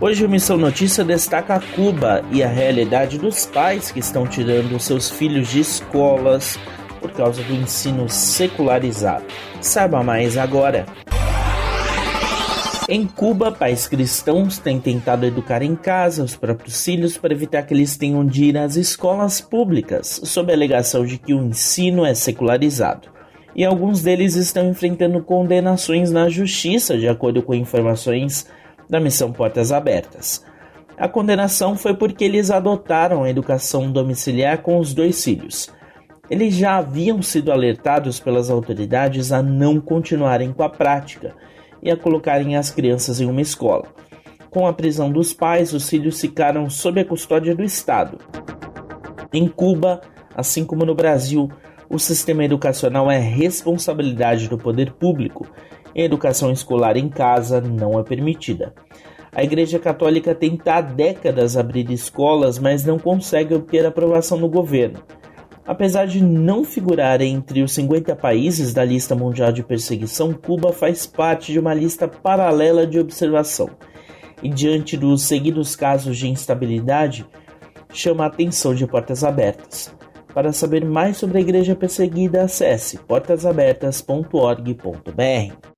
Hoje o Missão Notícia destaca Cuba e a realidade dos pais que estão tirando seus filhos de escolas por causa do ensino secularizado. Saiba mais agora. Em Cuba, pais cristãos têm tentado educar em casa os próprios filhos para evitar que eles tenham de ir às escolas públicas, sob a alegação de que o ensino é secularizado. E alguns deles estão enfrentando condenações na justiça, de acordo com informações da missão Portas Abertas. A condenação foi porque eles adotaram a educação domiciliar com os dois filhos. Eles já haviam sido alertados pelas autoridades a não continuarem com a prática e a colocarem as crianças em uma escola. Com a prisão dos pais, os filhos ficaram sob a custódia do Estado. Em Cuba, assim como no Brasil, o sistema educacional é responsabilidade do poder público. Educação escolar em casa não é permitida. A Igreja Católica tenta há décadas abrir escolas, mas não consegue obter aprovação no governo. Apesar de não figurar entre os 50 países da lista mundial de perseguição, Cuba faz parte de uma lista paralela de observação. E diante dos seguidos casos de instabilidade, chama a atenção de portas abertas. Para saber mais sobre a igreja perseguida, acesse portasabertas.org.br.